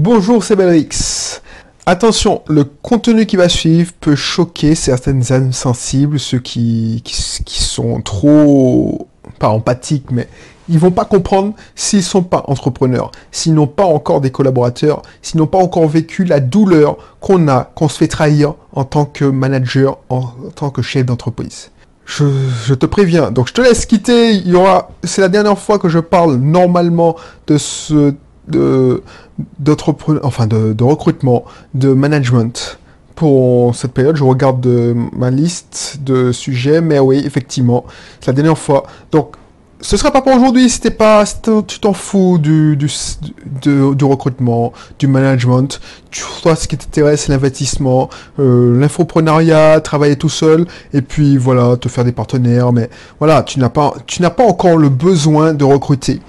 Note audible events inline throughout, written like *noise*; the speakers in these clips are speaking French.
Bonjour, c'est Belrix. Attention, le contenu qui va suivre peut choquer certaines âmes sensibles, ceux qui, sont trop, pas empathiques, mais ils vont pas comprendre s'ils sont pas entrepreneurs, s'ils n'ont pas encore des collaborateurs, s'ils n'ont pas encore vécu la douleur qu'on a, qu'on se fait trahir en tant que manager, en, tant que chef d'entreprise. Je, je, te préviens. Donc je te laisse quitter. Il y aura, c'est la dernière fois que je parle normalement de ce de, enfin de, de, recrutement, de management pour cette période. Je regarde de, ma liste de sujets, mais oui, effectivement, c'est la dernière fois. Donc, ce sera pas pour aujourd'hui, c'était pas, tu t'en fous du, du, du, recrutement, du management. Toi, ce qui t'intéresse, l'investissement, euh, l'infoprenariat, travailler tout seul, et puis voilà, te faire des partenaires. Mais voilà, tu n'as pas, tu n'as pas encore le besoin de recruter.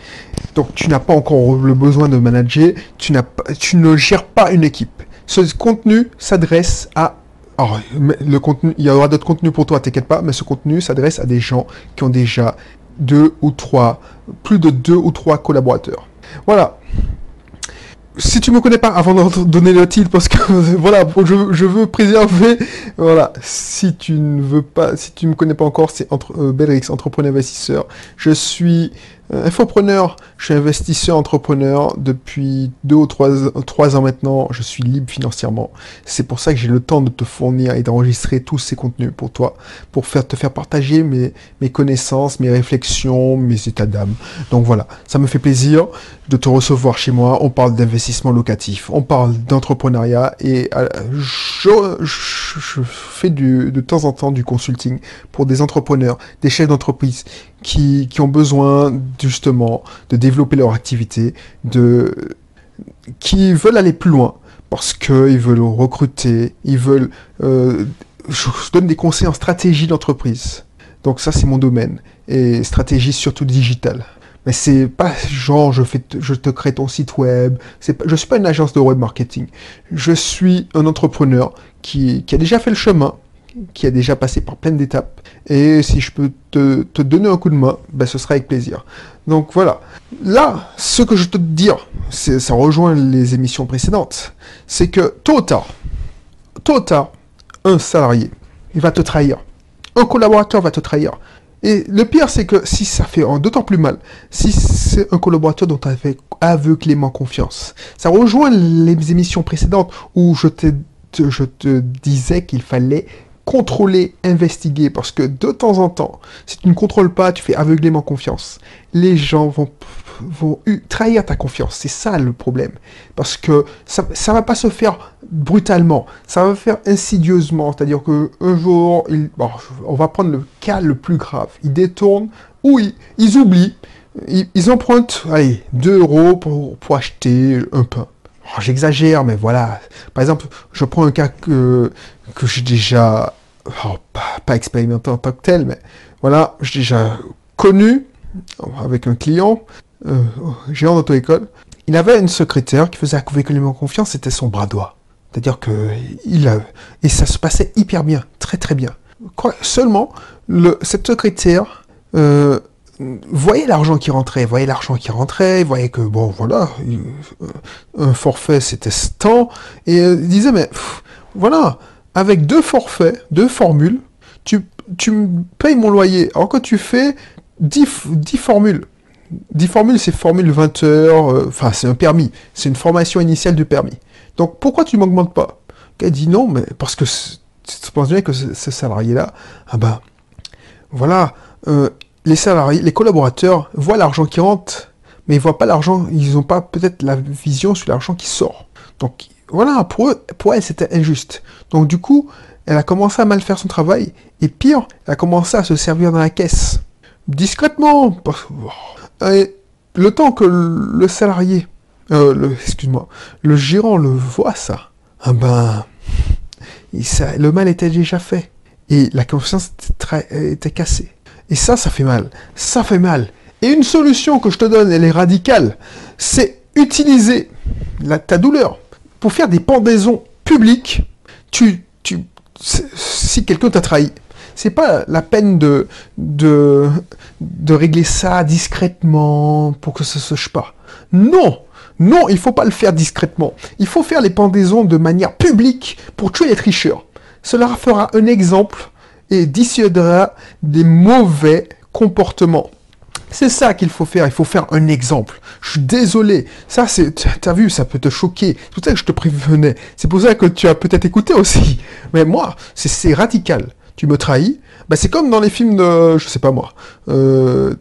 Donc, tu n'as pas encore le besoin de manager. Tu n'as tu ne gères pas une équipe. Ce contenu s'adresse à alors, le contenu, il y aura d'autres contenus pour toi, t'inquiète pas, mais ce contenu s'adresse à des gens qui ont déjà deux ou trois, plus de deux ou trois collaborateurs. Voilà. Si tu me connais pas, avant de donner le titre, parce que *laughs* voilà, je, je, veux préserver, voilà. Si tu ne veux pas, si tu me connais pas encore, c'est entre euh, Belrix, entrepreneur investisseur. Je suis infopreneur, je suis investisseur entrepreneur depuis deux ou trois, trois ans maintenant. Je suis libre financièrement. C'est pour ça que j'ai le temps de te fournir et d'enregistrer tous ces contenus pour toi, pour faire te faire partager mes, mes connaissances, mes réflexions, mes états d'âme. Donc voilà, ça me fait plaisir de te recevoir chez moi. On parle d'investissement locatif, on parle d'entrepreneuriat et euh, je, je, fais du, de temps en temps du consulting pour des entrepreneurs, des chefs d'entreprise qui, ont besoin justement de développer leur activité, de, qui veulent aller plus loin parce qu'ils veulent recruter, ils veulent... Euh, je donne des conseils en stratégie d'entreprise. Donc ça, c'est mon domaine. Et stratégie surtout digitale. Mais c'est pas genre je fais je te crée ton site web. Pas, je suis pas une agence de web marketing. Je suis un entrepreneur qui a déjà fait le chemin, qui a déjà passé par plein d'étapes. Et si je peux te, donner un coup de main, ben ce sera avec plaisir. Donc voilà. Là, ce que je te dire, ça rejoint les émissions précédentes, c'est que tôt ou tard, tôt ou tard, un salarié, il va te trahir. Un collaborateur va te trahir. Et le pire, c'est que si ça fait d'autant plus mal, si c'est un collaborateur dont tu avais aveuglément confiance, ça rejoint les émissions précédentes où je te disais qu'il fallait contrôler, investiguer, parce que de temps en temps, si tu ne contrôles pas, tu fais aveuglément confiance. Les gens vont, vont trahir ta confiance. C'est ça le problème. Parce que ça ne va pas se faire brutalement, ça va se faire insidieusement. C'est-à-dire que un jour, on va prendre le cas le plus grave. Ils détournent ou ils, oublient, ils, empruntent, allez, 2 euros pour, pour acheter un pain. Oh, j'exagère, mais voilà. Par exemple, je prends un cas que, que j'ai déjà Oh, pas, expérimenté en tant que tel, mais voilà, j'ai déjà connu avec un client, euh, géant d'auto-école, il avait une secrétaire qui faisait aveuglément confiance, c'était son bras droit. C'est-à-dire que il a, et ça se passait hyper bien, très très bien. seulement, le, cette secrétaire euh, voyait l'argent qui rentrait, voyait l'argent qui rentrait, voyait que bon voilà, euh, un forfait c'était ce temps, et euh, disait mais voilà, avec deux forfaits, deux formules, tu, tu me payes mon loyer. Alors que tu fais 10, 10 formules. 10 formules, c'est formule 20 heures, euh, enfin c'est un permis, c'est une formation initiale du permis. Donc pourquoi tu m'augmentes pas? Elle dit non, mais parce que tu penses bien que ce, salarié-là, ah ben voilà, euh, les salariés, les collaborateurs voient l'argent qui rentre, mais ils voient pas l'argent, ils n'ont pas peut-être la vision sur l'argent qui sort. Donc voilà, pour, eux, pour elle, c'était injuste. Donc du coup, elle a commencé à mal faire son travail, et pire, elle a commencé à se servir dans la caisse. Discrètement. Et le temps que le salarié, euh, excuse-moi, le gérant le voit ça, ah ben, le mal était déjà fait. Et la confiance était, cassée. Et ça, ça fait mal. Ça fait mal. Et une solution que je te donne, elle est radicale. C'est utiliser ta douleur pour faire des pendaisons publiques, tu, tu, si quelqu'un t'a trahi, c'est pas la peine de, de, de régler ça discrètement pour que ça se sache pas. Non! Non, il faut pas le faire discrètement. Il faut faire les pendaisons de manière publique pour tuer les tricheurs. Cela fera un exemple et dissuadera des mauvais comportements. C'est ça qu'il faut faire, il faut faire un exemple. Je suis désolé, ça c'est, t'as vu, ça peut te choquer. C'est pour ça que je te prévenais. C'est pour ça que tu as peut-être écouté aussi. Mais moi, c'est radical. Tu me trahis, bah c'est comme dans les films de, je sais pas moi, euh,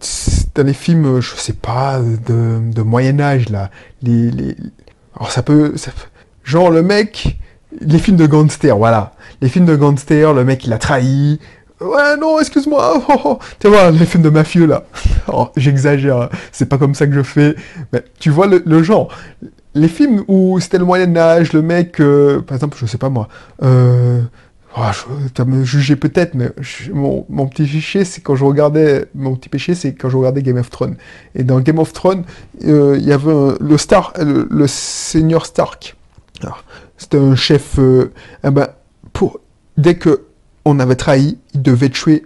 dans les films, je sais pas, de, de Moyen Âge là, les, les, alors ça peut, ça genre le mec, les films de gangsters, voilà, les films de gangsters, le mec il a trahi, Ouais, non, excuse-moi. *laughs* Tu vois, les films de mafieux, là. *laughs* Oh, j'exagère. Hein. C'est pas comme ça que je fais. Mais tu vois le, genre. Les films où c'était le Moyen-Âge, le mec, euh, par exemple, je sais pas moi. Euh, oh, tu vas me juger peut-être, mais mon, petit péché, c'est quand je regardais. Mon petit péché, c'est quand je regardais Game of Thrones. Et dans Game of Thrones, euh, il y avait le Star, le, Seigneur Stark. C'était un chef. eh ben, pour, dès que on avait trahi, devait tuer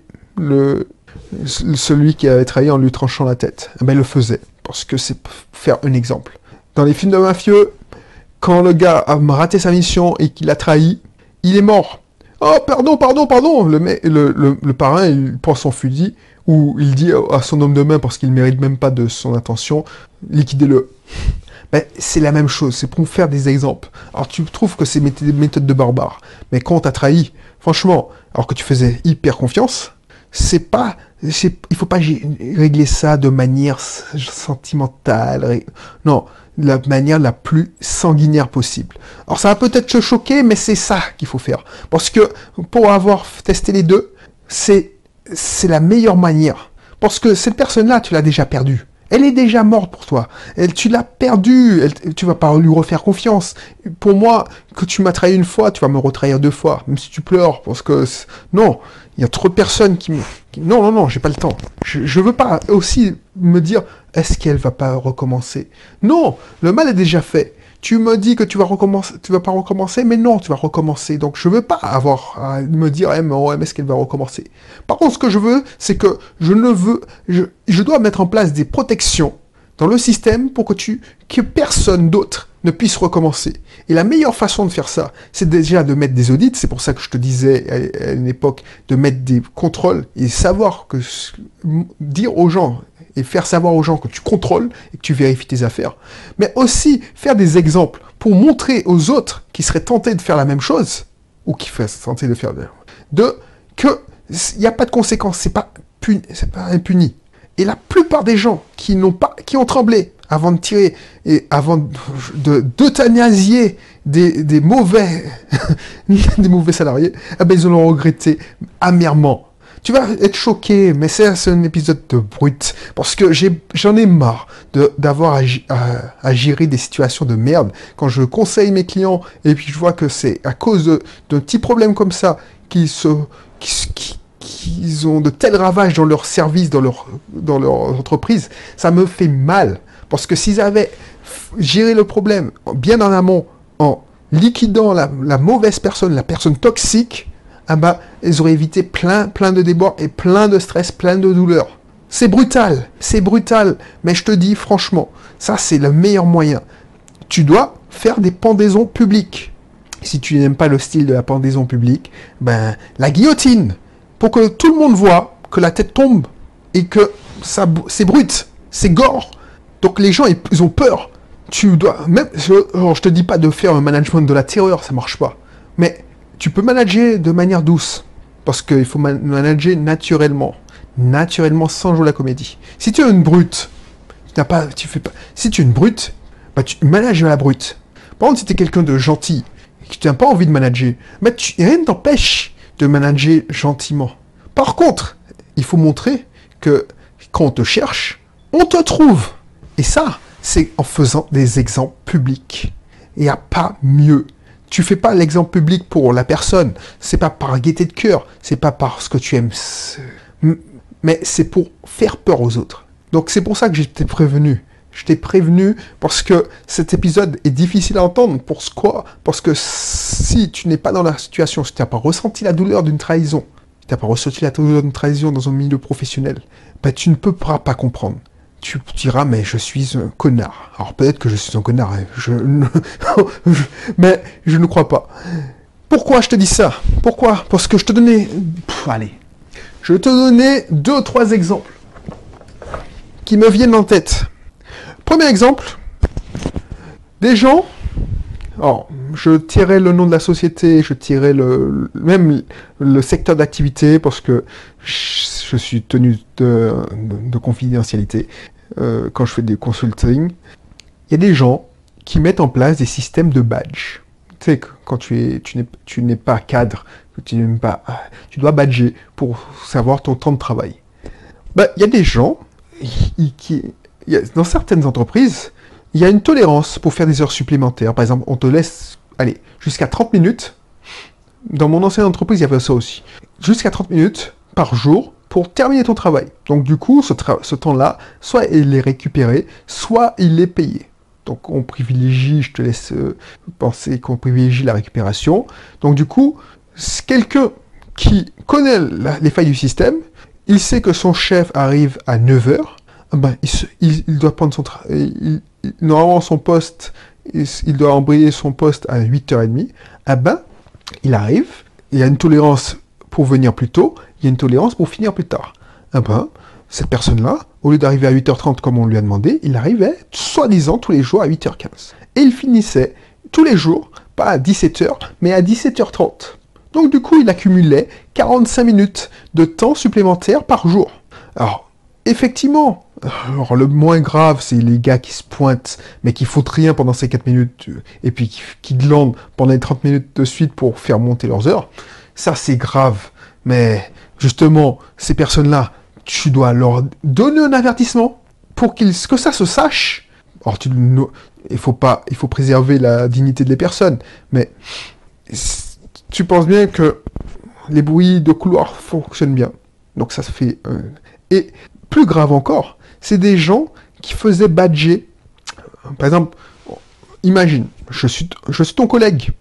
celui qui avait trahi en lui tranchant la tête. Eh ben, il le faisait, parce que c'est faire un exemple. Dans les films de mafieux, quand le gars a raté sa mission et qu'il a trahi, il est mort. Oh, pardon, pardon, pardon Le, le, parrain, il prend son fusil, ou il dit à son homme de main, parce qu'il ne mérite même pas de son intention, liquidez-le. Ben, c'est la même chose, c'est pour faire des exemples. Alors tu trouves que c'est des méthodes de barbare, mais quand t'as trahi, franchement, alors que tu faisais hyper confiance, c'est pas, il faut pas régler ça de manière sentimentale. Non, de la manière la plus sanguinaire possible. Alors ça va peut-être te choquer, mais c'est ça qu'il faut faire. Parce que pour avoir testé les deux, c'est, c'est la meilleure manière. Parce que cette personne-là, tu l'as déjà perdue. Elle est déjà morte pour toi. Elle, tu l'as perdue. Elle, tu vas pas lui refaire confiance. Pour moi, que tu m'as trahi une fois, tu vas me retrahir deux fois. Même si tu pleures. Parce que, non, il y a trop de personnes qui me... non, non, non, j'ai pas le temps. Je, je veux pas aussi me dire, est-ce qu'elle va pas recommencer? Non, le mal est déjà fait tu me dis que tu vas recommencer, vas pas recommencer, mais non, tu vas recommencer. Donc je veux pas avoir à me dire, eh, est-ce qu'elle va recommencer? Par contre, ce que je veux, c'est que je ne veux, je, dois mettre en place des protections dans le système pour que que personne d'autre ne puisse recommencer. Et la meilleure façon de faire ça, c'est déjà de mettre des audits. C'est pour ça que je te disais à une époque de mettre des contrôles et savoir que dire aux gens et faire savoir aux gens que tu contrôles et que tu vérifies tes affaires, mais aussi faire des exemples pour montrer aux autres qui seraient tentés de faire la même chose, ou qui seraient tentés de faire de que il n'y a pas de conséquences, c'est pas c'est pas impuni. Et la plupart des gens qui n'ont pas, qui ont tremblé avant de tirer et avant de d'euthanasier des, des mauvais *laughs* des mauvais salariés, eh ben ils l'ont regretté amèrement tu vas être choqué, mais c'est un épisode de brut. Parce que j'en ai, marre d'avoir à, gérer des situations de merde. Quand je conseille mes clients et puis je vois que c'est à cause d'un petit problème comme ça qu'ils se, ont de tels ravages dans leur service, dans leur, dans leur entreprise, ça me fait mal. Parce que s'ils avaient géré le problème bien en amont, en liquidant la mauvaise personne, la personne toxique, ah bah, ils auraient évité plein, plein de débords et plein de stress, plein de douleurs. C'est brutal, c'est brutal, mais je te dis franchement, ça c'est le meilleur moyen. Tu dois faire des pendaisons publiques. Si tu n'aimes pas le style de la pendaison publique, ben la guillotine, pour que tout le monde voit que la tête tombe et que ça c'est brut, c'est gore. Donc les gens ils, ont peur. Tu dois même je, je te dis pas de faire un management de la terreur, ça marche pas. Mais tu peux manager de manière douce, parce qu'il faut manager naturellement, naturellement sans jouer la comédie. Si tu es une brute, tu n'as pas, tu fais pas. Si tu es une brute, bah tu manages la brute. Par contre, si tu es quelqu'un de gentil et que tu n'as pas envie de manager, bah tu, rien ne t'empêche de manager gentiment. Par contre, il faut montrer que quand on te cherche, on te trouve. Et ça, c'est en faisant des exemples publics. Il n'y a pas mieux tu fais pas l'exemple public pour la personne. C'est pas par gaieté de cœur. C'est pas parce que tu aimes. Mais c'est pour faire peur aux autres. Donc c'est pour ça que j'étais prévenu. Je t'ai prévenu parce que cet épisode est difficile à entendre. Pour quoi? Parce que si tu n'es pas dans la situation, si tu n'as pas ressenti la douleur d'une trahison, si tu n'as pas ressenti la douleur d'une trahison dans un milieu professionnel, bah, tu ne peux pas comprendre. Tu diras, mais je suis un connard. Alors peut-être que je suis un connard, hein. *laughs* mais je ne crois pas. Pourquoi je te dis ça? Pourquoi? Parce que je te donnais... allez. Je te donner deux ou trois exemples qui me viennent en tête. Premier exemple, des gens... Alors, je tirais le nom de la société, je tirais le, même le secteur d'activité parce que je suis tenu de, confidentialité euh, quand je fais des consulting. Il y a des gens qui mettent en place des systèmes de badge. Tu sais, quand tu es, tu n'es pas cadre, tu n'es pas, tu dois badger pour savoir ton temps de travail. Ben, il y a des gens qui, dans certaines entreprises, il y a une tolérance pour faire des heures supplémentaires. Par exemple, on te laisse allez, jusqu'à 30 minutes. Dans mon ancienne entreprise, il y avait ça aussi. Jusqu'à 30 minutes par jour pour terminer ton travail. Donc du coup, ce, ce temps-là, soit il est récupéré, soit il est payé. Donc on privilégie, je te laisse euh, penser qu'on privilégie la récupération. Donc du coup, quelqu'un qui connaît les failles du système, il sait que son chef arrive à 9h, ah ben, il, doit prendre son travail. Normalement, son poste il doit embrayer son poste à 8h30, ah ben, il arrive, il y a une tolérance pour venir plus tôt, il y a une tolérance pour finir plus tard. Ah ben, cette personne-là, au lieu d'arriver à 8h30 comme on lui a demandé, il arrivait, soi-disant, tous les jours à 8h15. Et il finissait tous les jours, pas à 17h, mais à 17h30. Donc du coup, il accumulait 45 minutes de temps supplémentaire par jour. Alors, effectivement, alors le moins grave, c'est les gars qui se pointent, mais qui foutent rien pendant ces 4 minutes, et puis qui, qui glandent pendant les 30 minutes de suite pour faire monter leurs heures. Ça, c'est grave. Mais justement, ces personnes-là, tu dois leur donner un avertissement pour qu'ils, que ça se sache. Pas, il faut préserver la dignité des personnes, mais tu penses bien que les bruits de couloir fonctionnent bien. Donc ça se fait. Et plus grave encore, c'est des gens qui faisaient badger. Par exemple, imagine, je suis, je suis ton collègue.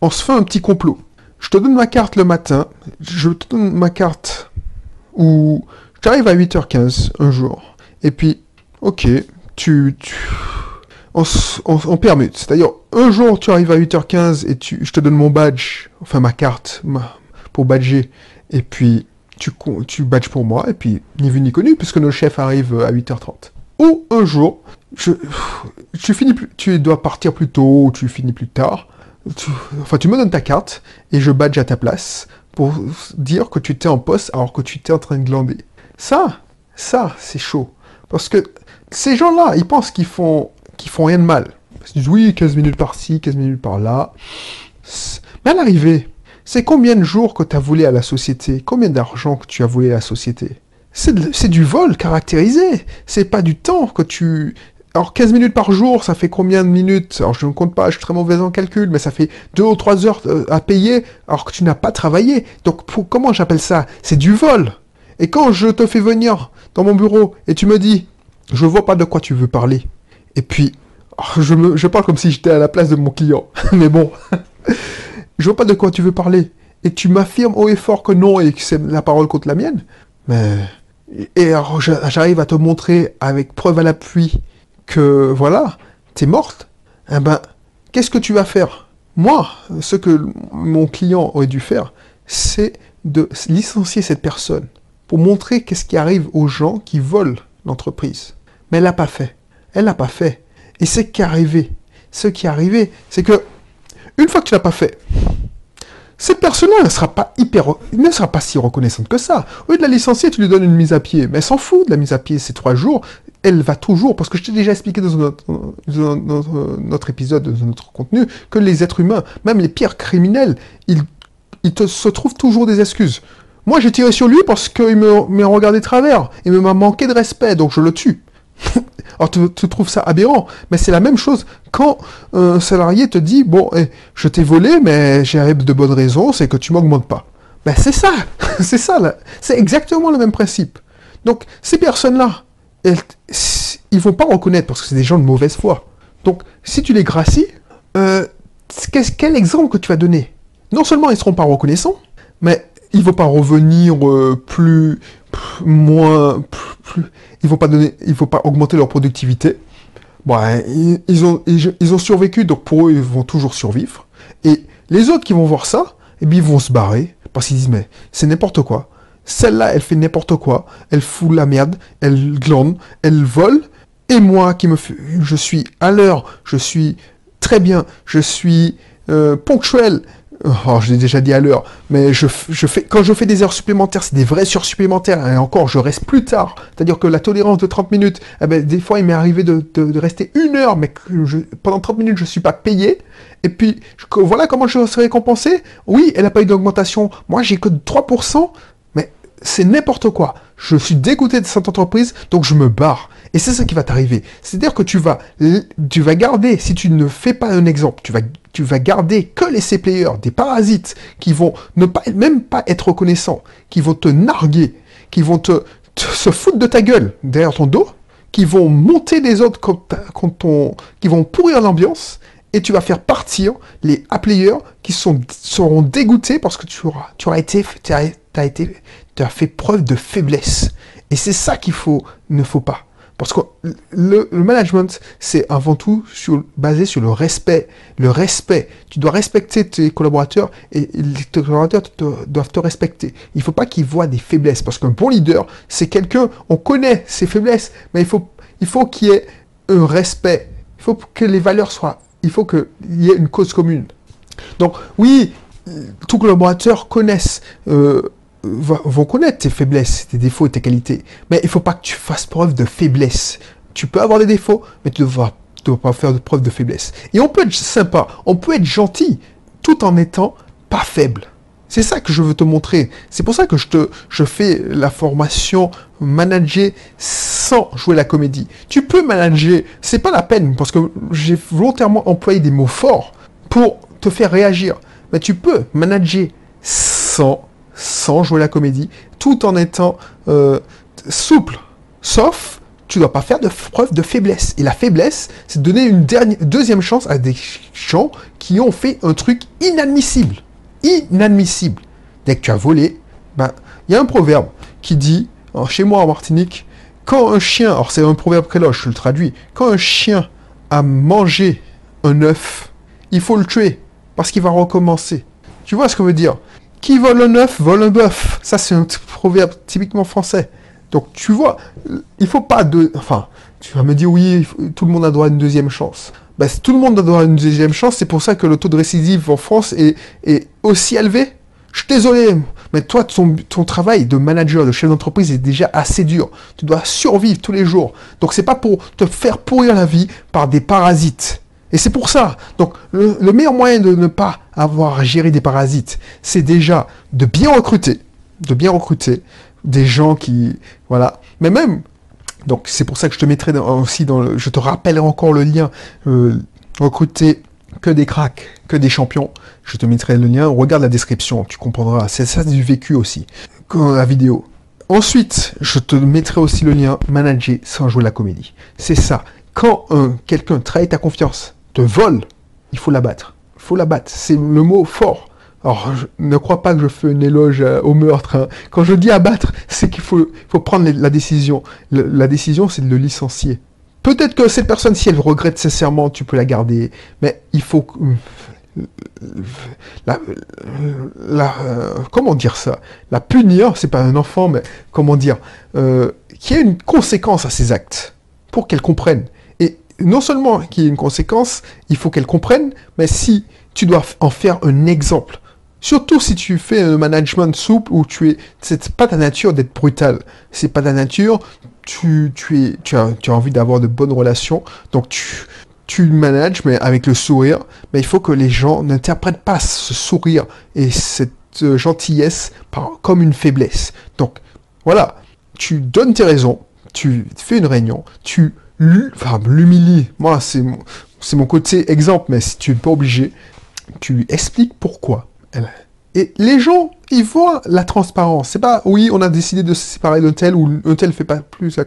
On se fait un petit complot. Je te donne ma carte le matin. Je te donne ma carte où tu arrives à 8h15 un jour. Et puis, ok, tu, on, on, permute. C'est-à-dire, un jour, tu arrives à 8h15 et tu, je te donne mon badge, enfin ma carte pour badger. Et puis, tu, tu badges pour moi, et puis ni vu ni connu, puisque nos chefs arrivent à 8h30. Ou un jour, tu, finis tu dois partir plus tôt, ou tu finis plus tard. Enfin, tu me donnes ta carte, et je badge à ta place, pour dire que tu étais en poste alors que tu étais en train de glander. Ça, ça, c'est chaud. Parce que ces gens-là, ils pensent qu'ils font, qu'ils font rien de mal. Ils disent oui, 15 minutes par-ci, 15 minutes par-là. Mais à l'arrivée, c'est combien de jours que tu as volé à la société? Combien d'argent que tu as volé à la société? C'est du vol caractérisé. C'est pas du temps que tu... Alors 15 minutes par jour, ça fait combien de minutes? Alors je ne compte pas, je suis très mauvais en calcul, mais ça fait 2 ou 3 heures euh, à payer alors que tu n'as pas travaillé. Donc comment j'appelle ça? C'est du vol. Et quand je te fais venir dans mon bureau et tu me dis, je vois pas de quoi tu veux parler. Et puis, oh, je, parle comme si j'étais à la place de mon client. *laughs* mais bon. *laughs* je vois pas de quoi tu veux parler. Et tu m'affirmes haut et fort que non et que c'est la parole contre la mienne. Mais. Et alors, j'arrive à te montrer avec preuve à l'appui que, voilà, t'es morte. Eh ben, qu'est-ce que tu vas faire? Moi, ce que mon client aurait dû faire, c'est de licencier cette personne pour montrer qu'est-ce qui arrive aux gens qui volent l'entreprise. Mais elle l'a pas fait. Elle l'a pas fait. Et c'est qui est arrivé? Ce qui est arrivé, c'est que une fois que tu l'as pas fait, cette personne-là ne sera pas hyper, ne sera pas si reconnaissante que ça. Au lieu de la licencier, tu lui donnes une mise à pied. Mais elle s'en fout de la mise à pied, ces trois jours. Elle va toujours, parce que je t'ai déjà expliqué dans notre, épisode, dans notre contenu, que les êtres humains, même les pires criminels, ils, se trouvent toujours des excuses. Moi, j'ai tiré sur lui parce qu'il m'a regardé de travers. Il m'a manqué de respect, donc je le tue. *laughs* Alors tu, trouves ça aberrant, mais c'est la même chose quand un salarié te dit bon, eh, je t'ai volé, mais j'ai de bonnes raisons, c'est que tu m'augmentes pas. Ben c'est ça, *laughs* c'est ça, c'est exactement le même principe. Donc ces personnes-là, elles, ils vont pas reconnaître parce que c'est des gens de mauvaise foi. Donc si tu les gracies, euh, quel exemple que tu vas donner? Non seulement ils seront pas reconnaissants, mais ils vont pas revenir euh, plus moins, plus, ils vont pas donner, ils vont pas augmenter leur productivité. Bon, ils, ont, ils, ont survécu, donc pour eux, ils vont toujours survivre. Et les autres qui vont voir ça, eh bien, ils vont se barrer parce qu'ils disent mais c'est n'importe quoi. Celle-là, elle fait n'importe quoi. Elle fout la merde. Elle glande. Elle vole. Et moi, qui me, je suis à l'heure. Je suis très bien. Je suis euh, ponctuel. Oh, je l'ai déjà dit à l'heure, mais je, fais, quand je fais des heures supplémentaires, c'est des vraies heures supplémentaires, et encore, je reste plus tard. C'est-à-dire que la tolérance de 30 minutes, eh ben, des fois, il m'est arrivé de, rester une heure, mais pendant 30 minutes, je ne suis pas payé. Et puis, voilà comment je serai récompensé. Oui, elle n'a pas eu d'augmentation. Moi, j'ai que 3%, mais c'est n'importe quoi. Je suis dégoûté de cette entreprise, donc je me barre. Et c'est ça qui va t'arriver. C'est-à-dire que tu vas, tu vas garder, si tu ne fais pas un exemple, tu vas, tu vas garder que les C-players, des parasites, qui vont ne pas, même pas être reconnaissants, qui vont te narguer, qui vont te, se foutre de ta gueule derrière ton dos, qui vont monter les autres qui vont pourrir l'ambiance, et tu vas faire partir les A-players qui sont, seront dégoûtés parce que tu auras, tu auras été, été, tu as fait preuve de faiblesse. Et c'est ça qu'il faut, ne faut pas. Parce que le, management, c'est avant tout sur, basé sur le respect. Le respect. Tu dois respecter tes collaborateurs et tes collaborateurs doivent te respecter. Il ne faut pas qu'ils voient des faiblesses. Parce qu'un bon leader, c'est quelqu'un, on connaît ses faiblesses, mais il faut, il faut qu'il y ait un respect. Il faut que les valeurs soient, il faut qu'il y ait une cause commune. Donc oui, tous collaborateurs connaissent euh, vont connaître tes faiblesses, tes défauts et tes qualités. Mais il faut pas que tu fasses preuve de faiblesse. Tu peux avoir des défauts, mais tu ne dois, pas faire de preuve de faiblesse. Et on peut être sympa, on peut être gentil, tout en étant pas faible. C'est ça que je veux te montrer. C'est pour ça que je te, je fais la formation manager sans jouer la comédie. Tu peux manager, c'est pas la peine parce que j'ai volontairement employé des mots forts pour te faire réagir. Mais tu peux manager sans sans jouer la comédie, tout en étant euh, souple. Sauf, tu dois pas faire de preuve de faiblesse. Et la faiblesse, c'est donner une dernière, deuxième chance à des gens qui ont fait un truc inadmissible. Inadmissible. Dès que tu as volé, ben, il y a un proverbe qui dit, chez moi en Martinique, quand un chien, alors c'est un proverbe créloche, je le traduis, quand un chien a mangé un œuf, il faut le tuer, parce qu'il va recommencer. Tu vois ce que veut dire? Qui vole un œuf, vole un bœuf. Ça, c'est un proverbe typiquement français. Donc, tu vois, il faut pas de... Enfin, tu vas me dire, oui, tout le monde a droit à une deuxième chance. Ben, tout le monde a droit à une deuxième chance, c'est pour ça que le taux de récidive en France est, aussi élevé. Je suis désolé, mais toi, ton, ton travail de manager, de chef d'entreprise est déjà assez dur. Tu dois survivre tous les jours. Donc, c'est pas pour te faire pourrir la vie par des parasites. Et c'est pour ça. Donc, le, meilleur moyen de ne pas avoir à gérer des parasites, c'est déjà de bien recruter, de bien recruter des gens qui, voilà. Mais même, donc c'est pour ça que je te mettrai aussi dans le, je te rappellerai encore le lien, euh, recruter que des cracks, que des champions. Je te mettrai le lien. Regarde la description, tu comprendras. C'est ça du vécu aussi, comme la vidéo. Ensuite, je te mettrai aussi le lien manager sans jouer la comédie. C'est ça. Quand quelqu'un trahit ta confiance, te vole, il faut l'abattre. Il faut l'abattre. C'est le mot fort. Alors, je ne crois pas que je fais une éloge euh, au meurtre. Hein. Quand je dis abattre, c'est qu'il faut, faut prendre la décision. la décision, c'est de le licencier. Peut-être que cette personne, si elle regrette sincèrement, tu peux la garder. Mais il faut... La, la, euh, comment dire ça? La punir, c'est pas un enfant, mais comment dire euh, Qu'il y ait une conséquence à ses actes, pour qu'elle comprenne non seulement qu'il y ait une conséquence, il faut qu'elle comprenne, mais si tu dois en faire un exemple, surtout si tu fais un management souple où tu es, c'est pas ta nature d'être brutal, c'est pas ta nature, tu, tu, es, tu, as, tu as envie d'avoir de bonnes relations, donc tu, tu manages, mais avec le sourire, mais il faut que les gens n'interprètent pas ce sourire et cette euh, gentillesse comme une faiblesse. Donc, voilà, tu donnes tes raisons, tu fais une réunion, tu enfin, l'humilie. Moi, c'est mon, côté exemple, mais si tu n'es pas obligé, tu expliques pourquoi. Et les gens, ils voient la transparence. C'est pas, oui, on a décidé de se séparer d'un tel ou un tel fait pas plus.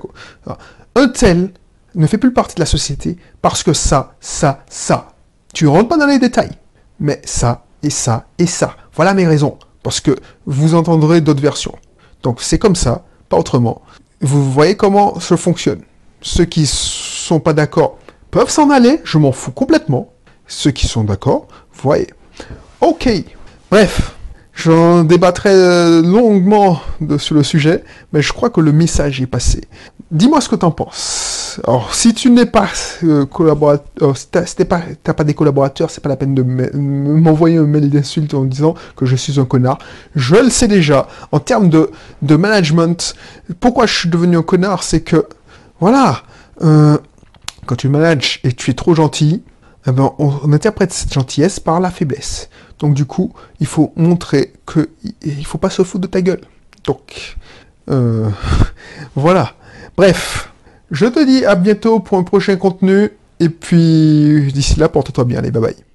Un tel ne fait plus partie de la société parce que ça, ça, ça. Tu rentres pas dans les détails, mais ça et ça et ça. Voilà mes raisons. Parce que vous entendrez d'autres versions. Donc c'est comme ça pas autrement. Vous voyez comment ça fonctionne. Ceux qui sont pas d'accord peuvent s'en aller, je m'en fous complètement. Ceux qui sont d'accord, voyez. Ok. Bref, j'en débattrai euh, longuement sur le sujet, mais je crois que le message est passé. Dis-moi ce que tu en penses. Alors, si tu n'es pas euh, collaborateur, si t'as pas, pas des collaborateurs, c'est pas la peine de m'envoyer un mail d'insulte en disant que je suis un connard. Je le sais déjà. En termes de, de management, pourquoi je suis devenu un connard, c'est que, voilà, euh, quand tu manages et tu es trop gentil, eh ben, on, interprète cette gentillesse par la faiblesse. Donc du coup, il faut montrer que il faut pas se foutre de ta gueule. Donc, euh, *laughs* voilà. Bref, je te dis à bientôt pour un prochain contenu. Et puis, d'ici là, porte-toi bien. Allez, bye bye.